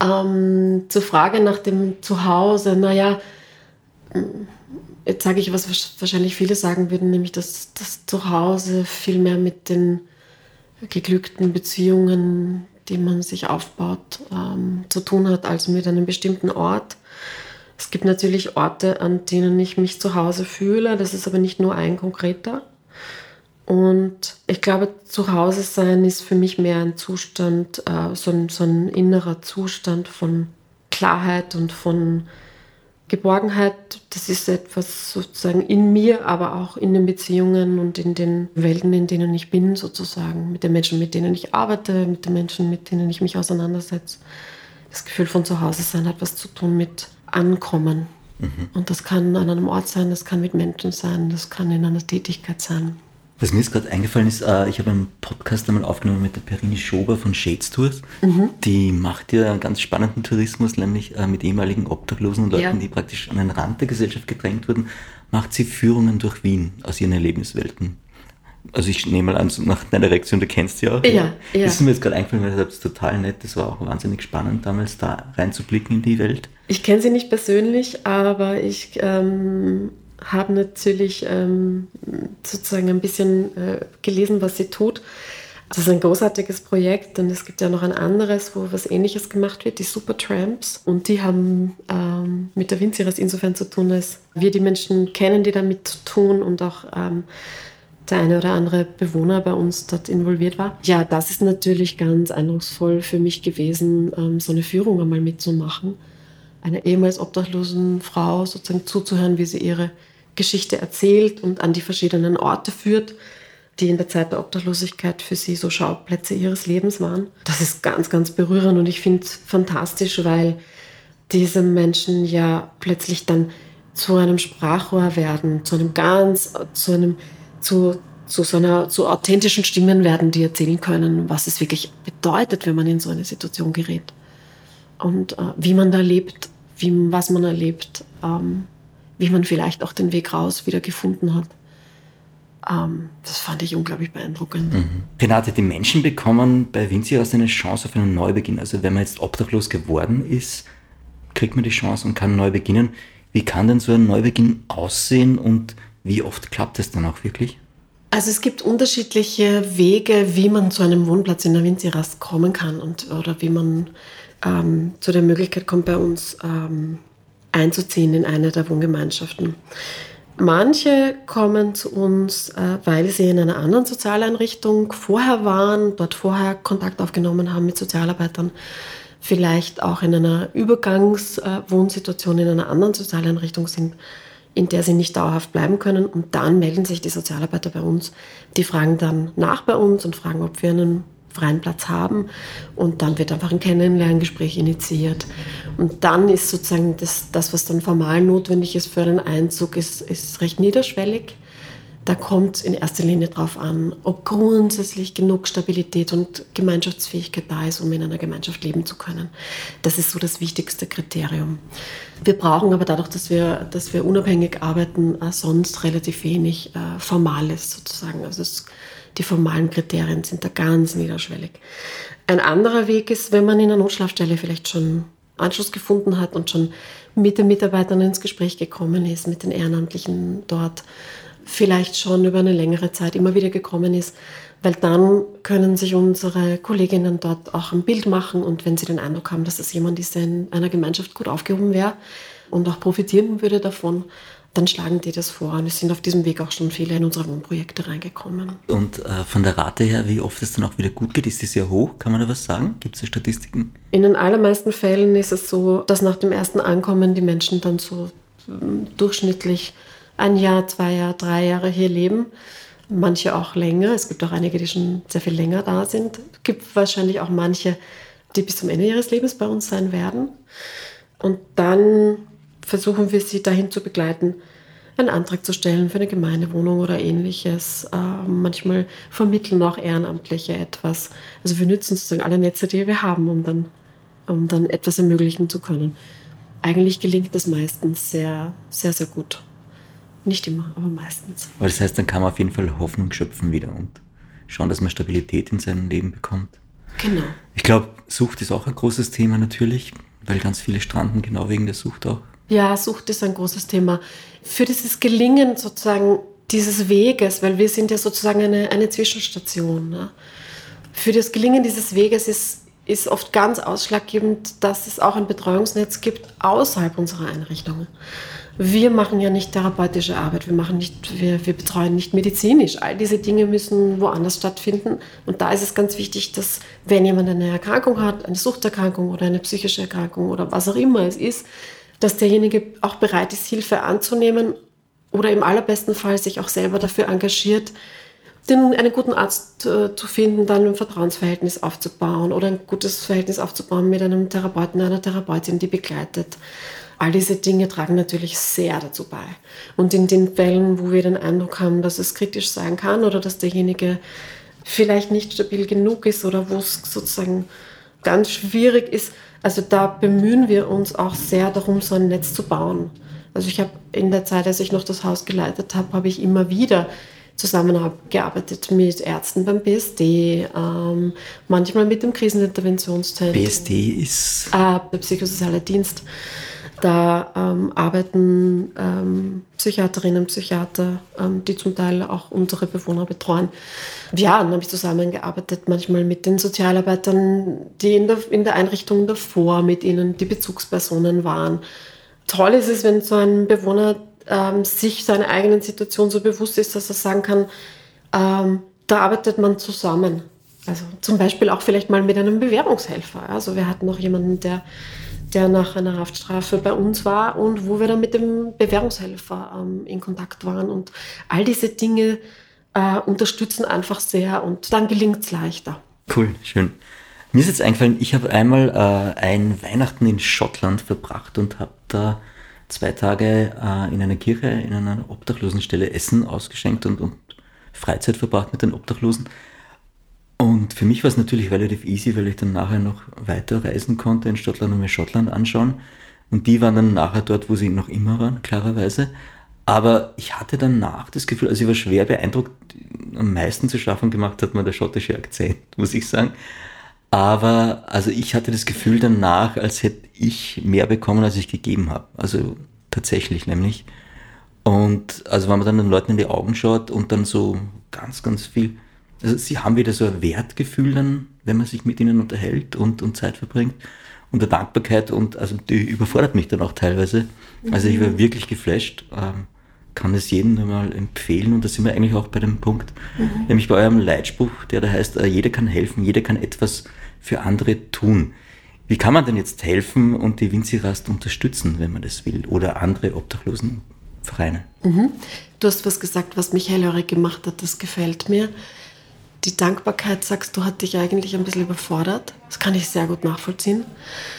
Ähm, zur Frage nach dem Zuhause, naja, jetzt sage ich, was wahrscheinlich viele sagen würden, nämlich dass das Zuhause viel mehr mit den geglückten Beziehungen, die man sich aufbaut, ähm, zu tun hat, als mit einem bestimmten Ort. Es gibt natürlich Orte, an denen ich mich zu Hause fühle. Das ist aber nicht nur ein konkreter. Und ich glaube, zu Hause sein ist für mich mehr ein Zustand, äh, so, ein, so ein innerer Zustand von Klarheit und von Geborgenheit. Das ist etwas sozusagen in mir, aber auch in den Beziehungen und in den Welten, in denen ich bin, sozusagen. Mit den Menschen, mit denen ich arbeite, mit den Menschen, mit denen ich mich auseinandersetze. Das Gefühl von Zuhause sein hat was zu tun mit Ankommen. Mhm. Und das kann an einem Ort sein, das kann mit Menschen sein, das kann in einer Tätigkeit sein. Was mir jetzt gerade eingefallen ist, äh, ich habe einen Podcast einmal aufgenommen mit der Perini Schober von Shades Tours. Mhm. Die macht ja einen ganz spannenden Tourismus, nämlich äh, mit ehemaligen Obdachlosen und Leuten, ja. die praktisch an den Rand der Gesellschaft gedrängt wurden, macht sie Führungen durch Wien aus ihren Erlebniswelten. Also ich nehme mal an, nach deiner Reaktion, du kennst sie auch. Ja, ja. Das ist mir jetzt gerade eingefallen, weil das ist total nett. Das war auch wahnsinnig spannend, damals da reinzublicken in die Welt. Ich kenne sie nicht persönlich, aber ich ähm, habe natürlich ähm, sozusagen ein bisschen äh, gelesen, was sie tut. Das ist ein großartiges Projekt und es gibt ja noch ein anderes, wo was Ähnliches gemacht wird, die Supertramps. Und die haben ähm, mit der Winziras insofern zu tun, dass wir die Menschen kennen, die damit zu tun und auch ähm, der eine oder andere Bewohner bei uns dort involviert war. Ja, das ist natürlich ganz eindrucksvoll für mich gewesen, ähm, so eine Führung einmal mitzumachen. Einer ehemals obdachlosen Frau sozusagen zuzuhören, wie sie ihre Geschichte erzählt und an die verschiedenen Orte führt, die in der Zeit der Obdachlosigkeit für sie so Schauplätze ihres Lebens waren. Das ist ganz, ganz berührend und ich finde es fantastisch, weil diese Menschen ja plötzlich dann zu einem Sprachrohr werden, zu einem ganz, zu einem, zu, zu so einer, zu authentischen Stimmen werden, die erzählen können, was es wirklich bedeutet, wenn man in so eine Situation gerät. Und äh, wie man da lebt, wie, was man erlebt. Ähm, wie man vielleicht auch den Weg raus wieder gefunden hat. Ähm, das fand ich unglaublich beeindruckend. Mhm. Renate, die Menschen bekommen bei Vinci-Haus eine Chance auf einen Neubeginn. Also wenn man jetzt obdachlos geworden ist, kriegt man die Chance und kann neu beginnen. Wie kann denn so ein Neubeginn aussehen und wie oft klappt es dann auch wirklich? Also es gibt unterschiedliche Wege, wie man zu einem Wohnplatz in der Vinci-Rast kommen kann und oder wie man ähm, zu der Möglichkeit kommt, bei uns ähm, einzuziehen in eine der Wohngemeinschaften. Manche kommen zu uns, äh, weil sie in einer anderen Sozialeinrichtung vorher waren, dort vorher Kontakt aufgenommen haben mit Sozialarbeitern, vielleicht auch in einer Übergangswohnsituation in einer anderen Sozialeinrichtung sind, in der sie nicht dauerhaft bleiben können. Und dann melden sich die Sozialarbeiter bei uns. Die fragen dann nach bei uns und fragen, ob wir einen freien Platz haben. Und dann wird einfach ein Kennenlerngespräch initiiert. Und dann ist sozusagen das, das was dann formal notwendig ist für einen Einzug, ist, ist recht niederschwellig. Da kommt in erster Linie darauf an, ob grundsätzlich genug Stabilität und Gemeinschaftsfähigkeit da ist, um in einer Gemeinschaft leben zu können. Das ist so das wichtigste Kriterium. Wir brauchen aber dadurch, dass wir, dass wir unabhängig arbeiten, äh, sonst relativ wenig äh, Formales sozusagen. Also es die formalen Kriterien sind da ganz niederschwellig. Ein anderer Weg ist, wenn man in einer Notschlafstelle vielleicht schon Anschluss gefunden hat und schon mit den Mitarbeitern ins Gespräch gekommen ist, mit den Ehrenamtlichen dort, vielleicht schon über eine längere Zeit immer wieder gekommen ist, weil dann können sich unsere Kolleginnen dort auch ein Bild machen und wenn sie den Eindruck haben, dass es jemand ist, der in einer Gemeinschaft gut aufgehoben wäre und auch profitieren würde davon, dann schlagen die das vor. Und es sind auf diesem Weg auch schon viele in unsere Wohnprojekte reingekommen. Und äh, von der Rate her, wie oft es dann auch wieder gut geht, ist die sehr hoch? Kann man da was sagen? Gibt es Statistiken? In den allermeisten Fällen ist es so, dass nach dem ersten Ankommen die Menschen dann so hm, durchschnittlich ein Jahr, zwei Jahre, drei Jahre hier leben. Manche auch länger. Es gibt auch einige, die schon sehr viel länger da sind. Es gibt wahrscheinlich auch manche, die bis zum Ende ihres Lebens bei uns sein werden. Und dann versuchen wir sie dahin zu begleiten, einen Antrag zu stellen für eine Gemeindewohnung oder ähnliches. Äh, manchmal vermitteln auch Ehrenamtliche etwas. Also wir nützen sozusagen alle Netze, die wir haben, um dann, um dann etwas ermöglichen zu können. Eigentlich gelingt das meistens sehr, sehr, sehr gut. Nicht immer, aber meistens. Aber das heißt, dann kann man auf jeden Fall Hoffnung schöpfen wieder und schauen, dass man Stabilität in seinem Leben bekommt. Genau. Ich glaube, Sucht ist auch ein großes Thema natürlich, weil ganz viele stranden genau wegen der Sucht auch. Ja, Sucht ist ein großes Thema. Für dieses Gelingen sozusagen dieses Weges, weil wir sind ja sozusagen eine, eine Zwischenstation. Ne? Für das Gelingen dieses Weges ist, ist oft ganz ausschlaggebend, dass es auch ein Betreuungsnetz gibt außerhalb unserer Einrichtungen. Wir machen ja nicht therapeutische Arbeit, wir, machen nicht, wir, wir betreuen nicht medizinisch. All diese Dinge müssen woanders stattfinden. Und da ist es ganz wichtig, dass wenn jemand eine Erkrankung hat, eine Suchterkrankung oder eine psychische Erkrankung oder was auch immer es ist, dass derjenige auch bereit ist, Hilfe anzunehmen oder im allerbesten Fall sich auch selber dafür engagiert, den, einen guten Arzt äh, zu finden, dann ein Vertrauensverhältnis aufzubauen oder ein gutes Verhältnis aufzubauen mit einem Therapeuten, einer Therapeutin, die begleitet. All diese Dinge tragen natürlich sehr dazu bei. Und in den Fällen, wo wir den Eindruck haben, dass es kritisch sein kann oder dass derjenige vielleicht nicht stabil genug ist oder wo es sozusagen ganz schwierig ist, also da bemühen wir uns auch sehr darum, so ein Netz zu bauen. Also ich habe in der Zeit, als ich noch das Haus geleitet habe, habe ich immer wieder zusammengearbeitet mit Ärzten beim BSD, ähm, manchmal mit dem Kriseninterventionszentrum. BSD ist? Äh, der psychosoziale Dienst. Da ähm, arbeiten ähm, Psychiaterinnen und Psychiater, ähm, die zum Teil auch unsere Bewohner betreuen. Ja, dann habe ich zusammengearbeitet, manchmal mit den Sozialarbeitern, die in der, in der Einrichtung davor mit ihnen die Bezugspersonen waren. Toll ist es, wenn so ein Bewohner ähm, sich seiner eigenen Situation so bewusst ist, dass er sagen kann, ähm, da arbeitet man zusammen. Also zum Beispiel auch vielleicht mal mit einem Bewährungshelfer. Also wir hatten noch jemanden, der der nach einer Haftstrafe bei uns war und wo wir dann mit dem Bewährungshelfer ähm, in Kontakt waren. Und all diese Dinge äh, unterstützen einfach sehr und dann gelingt es leichter. Cool, schön. Mir ist jetzt eingefallen, ich habe einmal äh, ein Weihnachten in Schottland verbracht und habe da zwei Tage äh, in einer Kirche, in einer Obdachlosenstelle Essen ausgeschenkt und, und Freizeit verbracht mit den Obdachlosen. Und für mich war es natürlich relativ easy, weil ich dann nachher noch weiter reisen konnte in Schottland und mir Schottland anschauen. Und die waren dann nachher dort, wo sie noch immer waren, klarerweise. Aber ich hatte danach das Gefühl, also ich war schwer beeindruckt, am meisten zu schaffen gemacht hat mir der schottische Akzent, muss ich sagen. Aber also ich hatte das Gefühl danach, als hätte ich mehr bekommen, als ich gegeben habe. Also tatsächlich nämlich. Und also wenn man dann den Leuten in die Augen schaut und dann so ganz, ganz viel also sie haben wieder so ein Wertgefühl dann, wenn man sich mit ihnen unterhält und, und Zeit verbringt. Und der Dankbarkeit und also die überfordert mich dann auch teilweise. Also ich war mhm. wirklich geflasht. Ähm, kann es jedem nur mal empfehlen und da sind wir eigentlich auch bei dem Punkt, mhm. nämlich bei eurem Leitspruch, der da heißt, äh, jeder kann helfen, jeder kann etwas für andere tun. Wie kann man denn jetzt helfen und die Winzirast unterstützen, wenn man das will, oder andere Obdachlosenvereine? Mhm. Du hast was gesagt, was mich hellhörig gemacht hat, das gefällt mir die Dankbarkeit, sagst du, hat dich eigentlich ein bisschen überfordert. Das kann ich sehr gut nachvollziehen.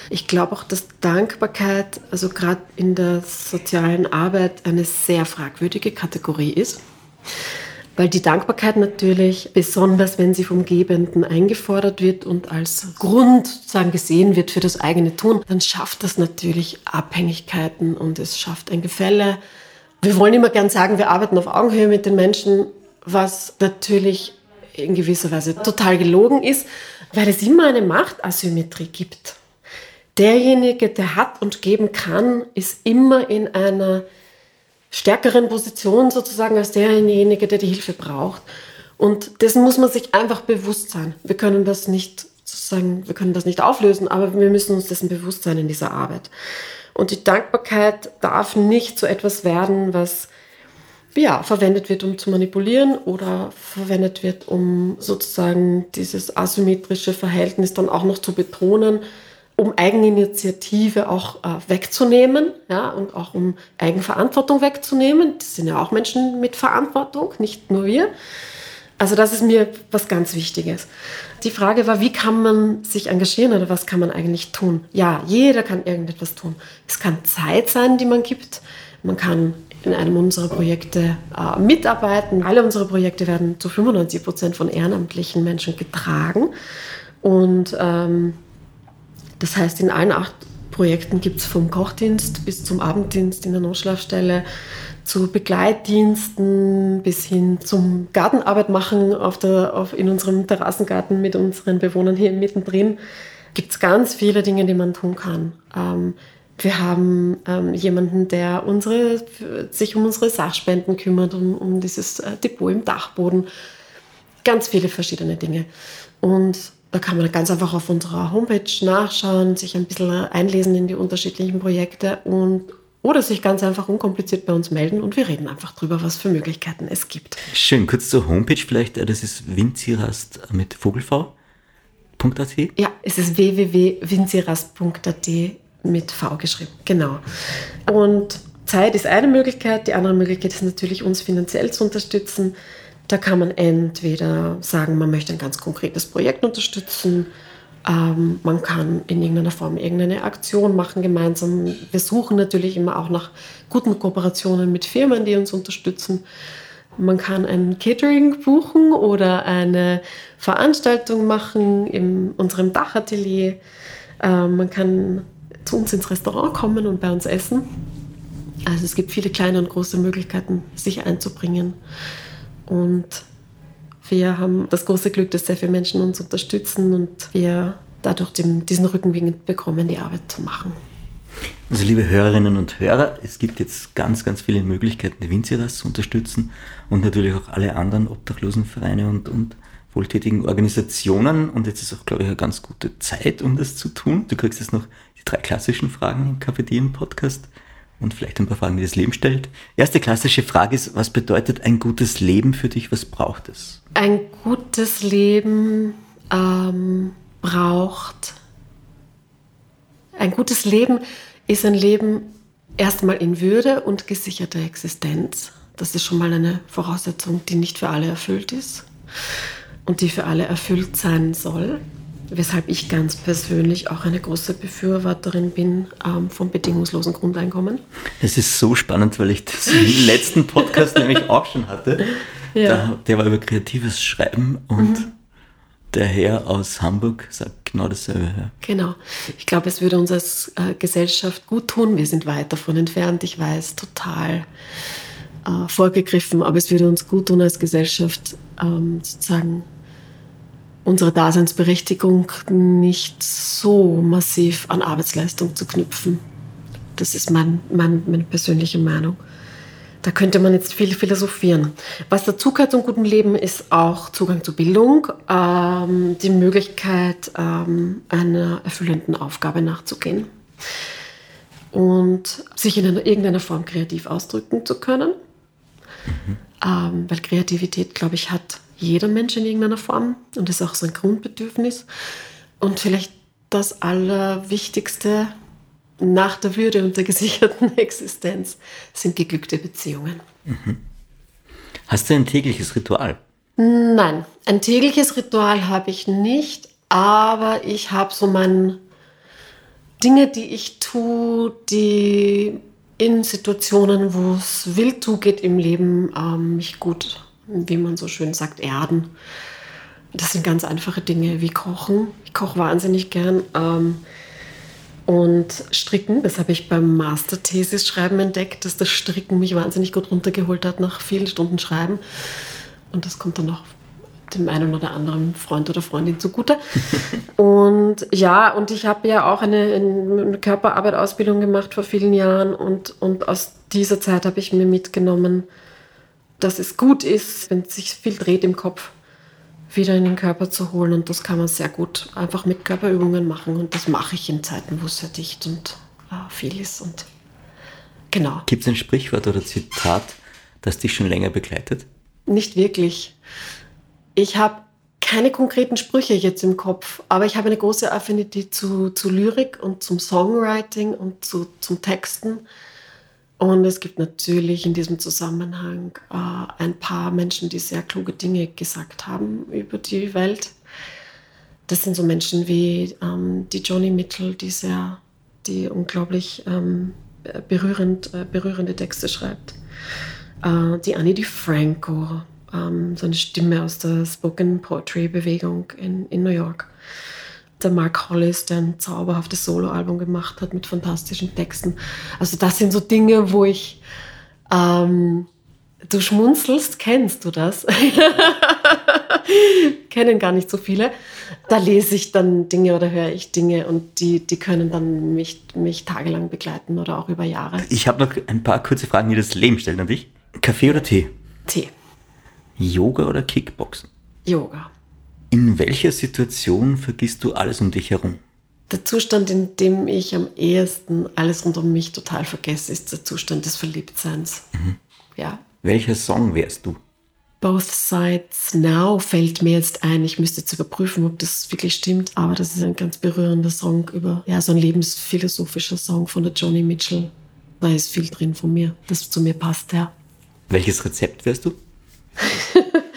Ich glaube auch, dass Dankbarkeit, also gerade in der sozialen Arbeit, eine sehr fragwürdige Kategorie ist. Weil die Dankbarkeit natürlich, besonders wenn sie vom Gebenden eingefordert wird und als Grund sozusagen gesehen wird für das eigene Tun, dann schafft das natürlich Abhängigkeiten und es schafft ein Gefälle. Wir wollen immer gern sagen, wir arbeiten auf Augenhöhe mit den Menschen, was natürlich in gewisser Weise total gelogen ist, weil es immer eine Machtasymmetrie gibt. Derjenige, der hat und geben kann, ist immer in einer stärkeren Position sozusagen als derjenige, der die Hilfe braucht. Und dessen muss man sich einfach bewusst sein. Wir können das nicht sozusagen, wir können das nicht auflösen, aber wir müssen uns dessen bewusst sein in dieser Arbeit. Und die Dankbarkeit darf nicht so etwas werden, was ja, verwendet wird, um zu manipulieren oder verwendet wird, um sozusagen dieses asymmetrische Verhältnis dann auch noch zu betonen. um Eigeninitiative auch äh, wegzunehmen, ja, und auch um Eigenverantwortung wegzunehmen. Das sind ja auch Menschen mit Verantwortung, nicht nur wir. Also das ist mir was ganz Wichtiges. Die Frage war, wie kann man sich engagieren oder was kann man eigentlich tun? Ja, jeder kann irgendetwas tun. Es kann Zeit sein, die man gibt. Man kann in einem unserer Projekte äh, mitarbeiten. Alle unsere Projekte werden zu 95 Prozent von ehrenamtlichen Menschen getragen. Und ähm, das heißt, in allen acht Projekten gibt es vom Kochdienst bis zum Abenddienst in der Notschlafstelle zu Begleitdiensten bis hin zum Gartenarbeit machen auf der, auf, in unserem Terrassengarten mit unseren Bewohnern hier mittendrin. Gibt es ganz viele Dinge, die man tun kann. Ähm, wir haben ähm, jemanden, der unsere, sich um unsere Sachspenden kümmert, um, um dieses äh, Depot im Dachboden. Ganz viele verschiedene Dinge. Und da kann man ganz einfach auf unserer Homepage nachschauen, sich ein bisschen einlesen in die unterschiedlichen Projekte und oder sich ganz einfach unkompliziert bei uns melden und wir reden einfach drüber, was für Möglichkeiten es gibt. Schön, kurz zur Homepage vielleicht, äh, das ist winzirast mit vogelv.at? Ja, es ist www.winzirast.at mit V geschrieben, genau. Und Zeit ist eine Möglichkeit, die andere Möglichkeit ist natürlich, uns finanziell zu unterstützen. Da kann man entweder sagen, man möchte ein ganz konkretes Projekt unterstützen, ähm, man kann in irgendeiner Form irgendeine Aktion machen gemeinsam. Wir suchen natürlich immer auch nach guten Kooperationen mit Firmen, die uns unterstützen. Man kann ein Catering buchen oder eine Veranstaltung machen in unserem Dachatelier. Ähm, man kann zu uns ins Restaurant kommen und bei uns essen. Also es gibt viele kleine und große Möglichkeiten, sich einzubringen. Und wir haben das große Glück, dass sehr viele Menschen uns unterstützen und wir dadurch den, diesen Rückenwind bekommen, die Arbeit zu machen. Also liebe Hörerinnen und Hörer, es gibt jetzt ganz, ganz viele Möglichkeiten, die Winziras zu unterstützen und natürlich auch alle anderen Obdachlosenvereine und, und wohltätigen Organisationen. Und jetzt ist auch, glaube ich, eine ganz gute Zeit, um das zu tun. Du kriegst jetzt noch die drei klassischen Fragen im KPD-Podcast und vielleicht ein paar Fragen, die das Leben stellt. Erste klassische Frage ist, was bedeutet ein gutes Leben für dich? Was braucht es? Ein gutes Leben ähm, braucht. Ein gutes Leben ist ein Leben erstmal in Würde und gesicherter Existenz. Das ist schon mal eine Voraussetzung, die nicht für alle erfüllt ist und die für alle erfüllt sein soll weshalb ich ganz persönlich auch eine große Befürworterin bin ähm, vom bedingungslosen Grundeinkommen. Es ist so spannend, weil ich das im letzten Podcast nämlich auch schon hatte. Ja. Da, der war über kreatives Schreiben und mhm. der Herr aus Hamburg sagt genau dasselbe. Ja. Genau. Ich glaube, es würde uns als äh, Gesellschaft gut tun. Wir sind weit davon entfernt, ich weiß, total äh, vorgegriffen, aber es würde uns gut tun als Gesellschaft, ähm, sozusagen unsere Daseinsberechtigung nicht so massiv an Arbeitsleistung zu knüpfen. Das ist mein, mein, meine persönliche Meinung. Da könnte man jetzt viel philosophieren. Was dazu gehört zum guten Leben ist auch Zugang zu Bildung, ähm, die Möglichkeit, ähm, einer erfüllenden Aufgabe nachzugehen und sich in einer, irgendeiner Form kreativ ausdrücken zu können. Mhm. Ähm, weil Kreativität, glaube ich, hat jeder Mensch in irgendeiner Form und ist auch so ein Grundbedürfnis. Und vielleicht das Allerwichtigste nach der Würde und der gesicherten Existenz sind geglückte Beziehungen. Mhm. Hast du ein tägliches Ritual? Nein, ein tägliches Ritual habe ich nicht, aber ich habe so meine Dinge, die ich tue, die in Situationen, wo es wild zugeht im Leben, ähm, mich gut wie man so schön sagt, erden. Das sind ganz einfache Dinge wie Kochen. Ich koche wahnsinnig gern. Ähm, und Stricken, das habe ich beim Masterthesis-Schreiben entdeckt, dass das Stricken mich wahnsinnig gut runtergeholt hat nach vielen Stunden Schreiben. Und das kommt dann auch dem einen oder anderen Freund oder Freundin zugute. und ja, und ich habe ja auch eine, eine Körperarbeit-Ausbildung gemacht vor vielen Jahren und, und aus dieser Zeit habe ich mir mitgenommen, dass es gut ist, wenn sich viel dreht im Kopf, wieder in den Körper zu holen. Und das kann man sehr gut einfach mit Körperübungen machen. Und das mache ich in Zeiten, wo es sehr dicht und äh, viel ist. Und genau. Gibt es ein Sprichwort oder Zitat, das dich schon länger begleitet? Nicht wirklich. Ich habe keine konkreten Sprüche jetzt im Kopf, aber ich habe eine große Affinität zu, zu Lyrik und zum Songwriting und zu, zum Texten. Und es gibt natürlich in diesem Zusammenhang äh, ein paar Menschen, die sehr kluge Dinge gesagt haben über die Welt. Das sind so Menschen wie ähm, die Johnny Mitchell, die sehr, die unglaublich ähm, berührend, äh, berührende Texte schreibt. Äh, die Annie DiFranco, ähm, so eine Stimme aus der Spoken Poetry Bewegung in, in New York der Mark Hollis, der ein zauberhaftes Soloalbum gemacht hat mit fantastischen Texten. Also das sind so Dinge, wo ich, ähm, du schmunzelst, kennst du das? Kennen gar nicht so viele. Da lese ich dann Dinge oder höre ich Dinge und die, die können dann mich, mich tagelang begleiten oder auch über Jahre. Ich habe noch ein paar kurze Fragen, die das Leben stellen an dich. Kaffee oder Tee? Tee. Yoga oder Kickboxen? Yoga. In welcher Situation vergisst du alles um dich herum? Der Zustand, in dem ich am ehesten alles rund um mich total vergesse, ist der Zustand des Verliebtseins. Mhm. Ja. Welcher Song wärst du? Both Sides Now fällt mir jetzt ein. Ich müsste jetzt überprüfen, ob das wirklich stimmt, aber das ist ein ganz berührender Song über, ja, so ein lebensphilosophischer Song von der Joni Mitchell. Da ist viel drin von mir, das zu mir passt, ja. Welches Rezept wärst du?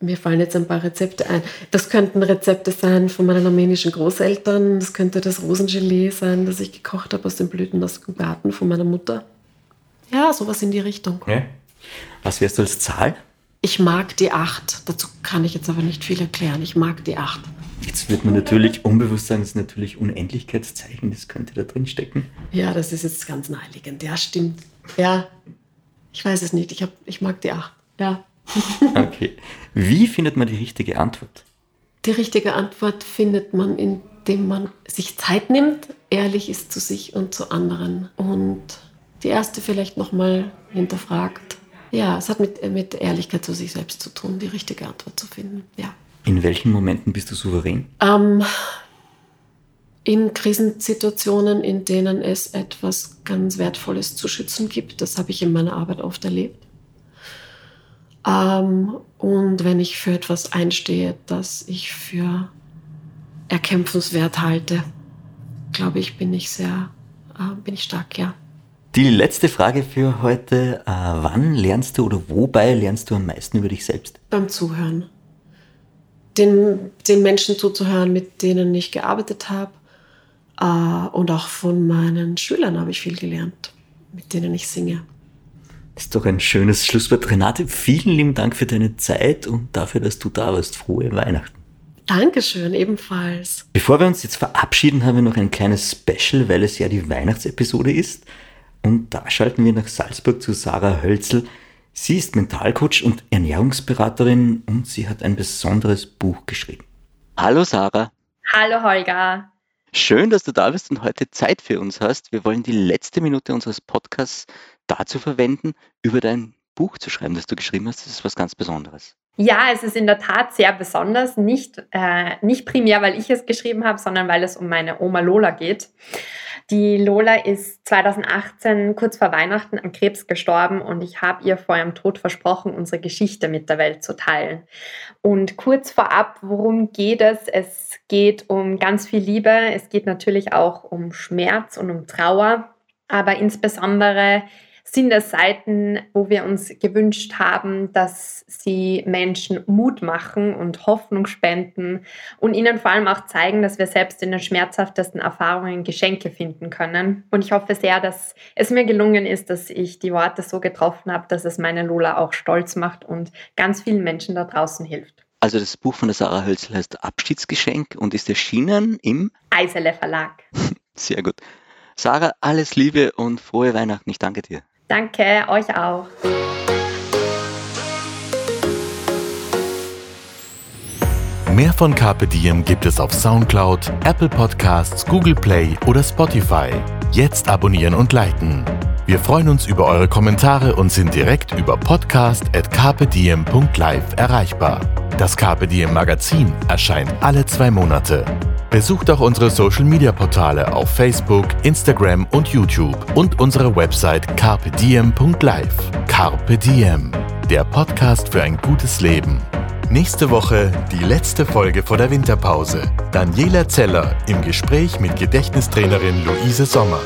mir fallen jetzt ein paar Rezepte ein. Das könnten Rezepte sein von meinen armenischen Großeltern. Das könnte das Rosengelee sein, das ich gekocht habe aus den Blüten aus dem Garten von meiner Mutter. Ja, sowas in die Richtung. Ja. Was wärst du als Zahl? Ich mag die 8. Dazu kann ich jetzt aber nicht viel erklären. Ich mag die 8. Jetzt wird man natürlich unbewusst sagen, das ist natürlich Unendlichkeitszeichen, das könnte da drin stecken. Ja, das ist jetzt ganz naheliegend. Ja, stimmt. Ja, ich weiß es nicht. Ich, hab, ich mag die 8. Ja. Okay. Wie findet man die richtige Antwort? Die richtige Antwort findet man, indem man sich Zeit nimmt, ehrlich ist zu sich und zu anderen und die erste vielleicht nochmal hinterfragt. Ja, es hat mit, mit Ehrlichkeit zu sich selbst zu tun, die richtige Antwort zu finden. Ja. In welchen Momenten bist du souverän? Ähm, in Krisensituationen, in denen es etwas ganz Wertvolles zu schützen gibt. Das habe ich in meiner Arbeit oft erlebt. Ähm, und wenn ich für etwas einstehe, das ich für erkämpfenswert halte, glaube ich, bin ich sehr, äh, bin ich stark, ja. Die letzte Frage für heute. Äh, wann lernst du oder wobei lernst du am meisten über dich selbst? Beim Zuhören. Den, den Menschen zuzuhören, mit denen ich gearbeitet habe. Äh, und auch von meinen Schülern habe ich viel gelernt, mit denen ich singe. Ist doch ein schönes Schlusswort. Renate, vielen lieben Dank für deine Zeit und dafür, dass du da warst. Frohe Weihnachten. Dankeschön, ebenfalls. Bevor wir uns jetzt verabschieden, haben wir noch ein kleines Special, weil es ja die Weihnachtsepisode ist. Und da schalten wir nach Salzburg zu Sarah Hölzel. Sie ist Mentalcoach und Ernährungsberaterin und sie hat ein besonderes Buch geschrieben. Hallo Sarah. Hallo Holger. Schön, dass du da bist und heute Zeit für uns hast. Wir wollen die letzte Minute unseres Podcasts dazu verwenden, über dein Buch zu schreiben, das du geschrieben hast. Das ist was ganz Besonderes. Ja, es ist in der Tat sehr besonders. Nicht, äh, nicht primär, weil ich es geschrieben habe, sondern weil es um meine Oma Lola geht. Die Lola ist 2018 kurz vor Weihnachten an Krebs gestorben und ich habe ihr vor ihrem Tod versprochen, unsere Geschichte mit der Welt zu teilen. Und kurz vorab, worum geht es? Es geht um ganz viel Liebe. Es geht natürlich auch um Schmerz und um Trauer, aber insbesondere sind es Seiten, wo wir uns gewünscht haben, dass sie Menschen Mut machen und Hoffnung spenden und ihnen vor allem auch zeigen, dass wir selbst in den schmerzhaftesten Erfahrungen Geschenke finden können. Und ich hoffe sehr, dass es mir gelungen ist, dass ich die Worte so getroffen habe, dass es meine Lola auch stolz macht und ganz vielen Menschen da draußen hilft. Also das Buch von der Sarah Hölzel heißt Abschiedsgeschenk und ist erschienen im Eisele Verlag. Sehr gut. Sarah, alles Liebe und frohe Weihnachten. Ich danke dir. Danke, euch auch. Mehr von Carpe Diem gibt es auf Soundcloud, Apple Podcasts, Google Play oder Spotify. Jetzt abonnieren und liken. Wir freuen uns über eure Kommentare und sind direkt über podcast.carpediem.live erreichbar. Das Carpe Diem Magazin erscheint alle zwei Monate. Besucht auch unsere Social Media Portale auf Facebook, Instagram und YouTube und unsere Website carpediem.live. Carpe Diem, der Podcast für ein gutes Leben. Nächste Woche die letzte Folge vor der Winterpause. Daniela Zeller im Gespräch mit Gedächtnistrainerin Luise Sommer.